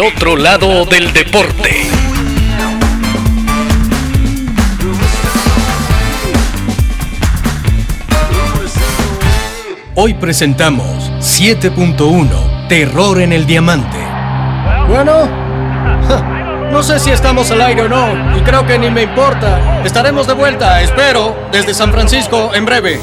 El otro lado del deporte. Hoy presentamos 7.1 Terror en el Diamante. Bueno, no sé si estamos al aire o no, y creo que ni me importa. Estaremos de vuelta, espero, desde San Francisco en breve.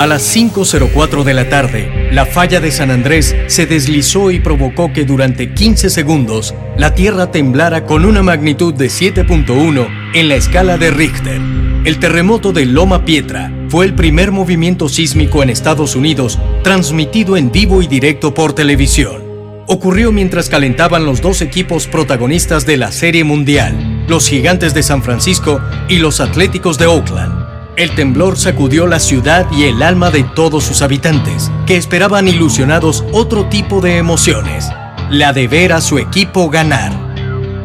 A las 5.04 de la tarde, la falla de San Andrés se deslizó y provocó que durante 15 segundos la Tierra temblara con una magnitud de 7.1 en la escala de Richter. El terremoto de Loma Pietra fue el primer movimiento sísmico en Estados Unidos transmitido en vivo y directo por televisión. Ocurrió mientras calentaban los dos equipos protagonistas de la Serie Mundial, los Gigantes de San Francisco y los Atléticos de Oakland. El temblor sacudió la ciudad y el alma de todos sus habitantes, que esperaban ilusionados otro tipo de emociones, la de ver a su equipo ganar.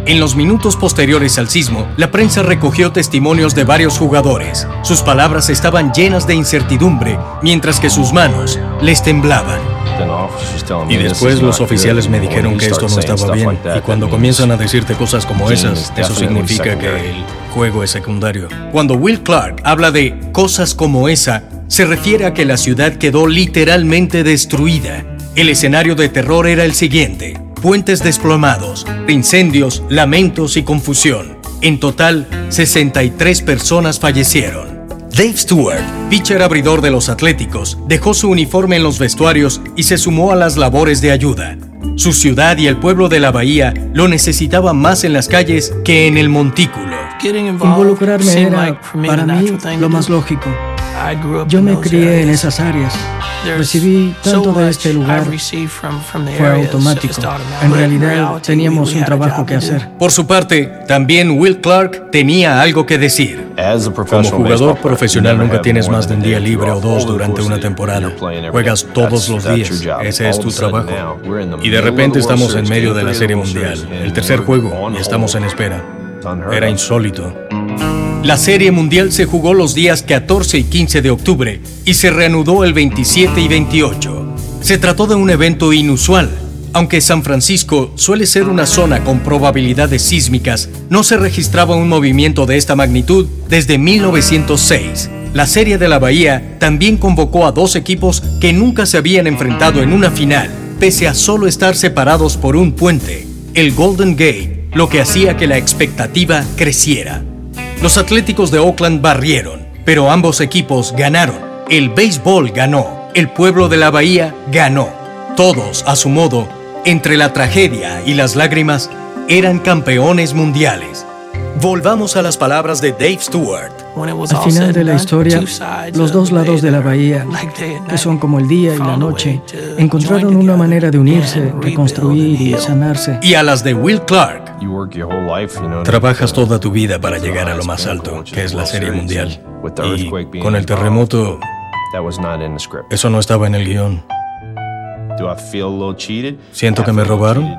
En los minutos posteriores al sismo, la prensa recogió testimonios de varios jugadores. Sus palabras estaban llenas de incertidumbre, mientras que sus manos les temblaban. Y después los oficiales me dijeron que esto no estaba bien. Y cuando comienzan a decirte cosas como esas, eso significa que el juego es secundario. Cuando Will Clark habla de cosas como esa, se refiere a que la ciudad quedó literalmente destruida. El escenario de terror era el siguiente. Puentes desplomados, incendios, lamentos y confusión. En total, 63 personas fallecieron. Dave Stewart, pitcher abridor de los Atléticos, dejó su uniforme en los vestuarios y se sumó a las labores de ayuda. Su ciudad y el pueblo de la bahía lo necesitaban más en las calles que en el montículo. Involucrarme era, para mí, lo más lógico. Yo me crié en esas áreas. Recibí tanto de este lugar. Fue automático. En realidad teníamos un trabajo que hacer. Por su parte, también Will Clark tenía algo que decir. Como jugador profesional nunca tienes más de un día libre o dos durante una temporada. Juegas todos los días. Ese es tu trabajo. Y de repente estamos en medio de la Serie Mundial, el tercer juego, y estamos en espera. Era insólito. La Serie Mundial se jugó los días 14 y 15 de octubre y se reanudó el 27 y 28. Se trató de un evento inusual. Aunque San Francisco suele ser una zona con probabilidades sísmicas, no se registraba un movimiento de esta magnitud desde 1906. La Serie de la Bahía también convocó a dos equipos que nunca se habían enfrentado en una final, pese a solo estar separados por un puente, el Golden Gate, lo que hacía que la expectativa creciera. Los Atléticos de Oakland barrieron, pero ambos equipos ganaron. El béisbol ganó, el pueblo de la Bahía ganó. Todos, a su modo, entre la tragedia y las lágrimas, eran campeones mundiales. Volvamos a las palabras de Dave Stewart. Al final de la historia, los dos lados de la bahía, que son como el día y la noche, encontraron una manera de unirse, reconstruir y sanarse. Y a las de Will Clark. Trabajas toda tu vida para llegar a lo más alto, que es la Serie Mundial. Y con el terremoto, eso no estaba en el guion. ¿Siento que me robaron?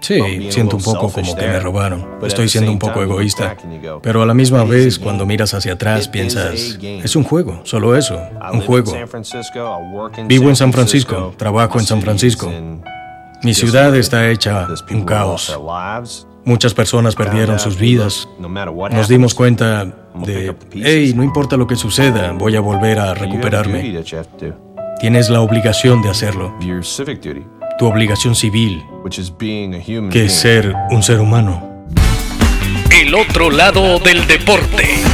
Sí, siento un poco como que me robaron. Estoy siendo un poco egoísta. Pero a la misma vez, cuando miras hacia atrás, piensas, es un juego, solo eso, un juego. Vivo en San Francisco, trabajo en San Francisco. Mi ciudad está hecha un caos. Muchas personas perdieron sus vidas. Nos dimos cuenta de, hey, no importa lo que suceda, voy a volver a recuperarme. Tienes la obligación de hacerlo. Tu obligación civil, que es ser un ser humano. El otro lado del deporte.